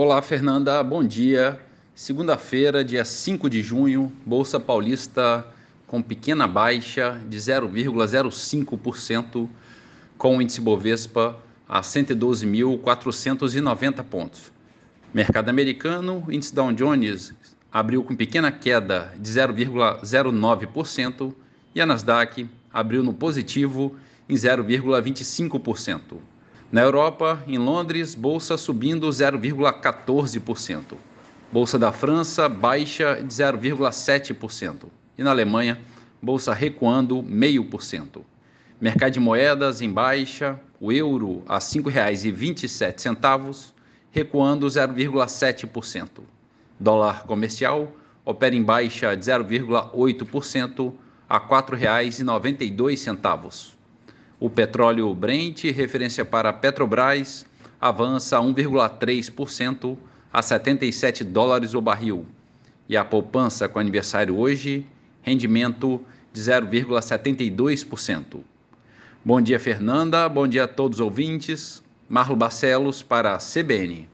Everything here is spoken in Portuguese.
Olá, Fernanda, bom dia. Segunda-feira, dia 5 de junho, Bolsa Paulista com pequena baixa de 0,05%, com o índice Bovespa a 112.490 pontos. Mercado americano, índice Dow Jones abriu com pequena queda de 0,09% e a Nasdaq abriu no positivo em 0,25%. Na Europa, em Londres, bolsa subindo 0,14%. Bolsa da França baixa de 0,7%. E na Alemanha, bolsa recuando 0,5%. Mercado de moedas em baixa, o euro a R$ 5,27, recuando 0,7%. Dólar comercial opera em baixa de 0,8% a R$ 4,92. O petróleo Brent, referência para Petrobras, avança 1,3% a 77 dólares o barril. E a poupança com aniversário hoje, rendimento de 0,72%. Bom dia, Fernanda. Bom dia a todos os ouvintes. Marlo Barcelos para a CBN.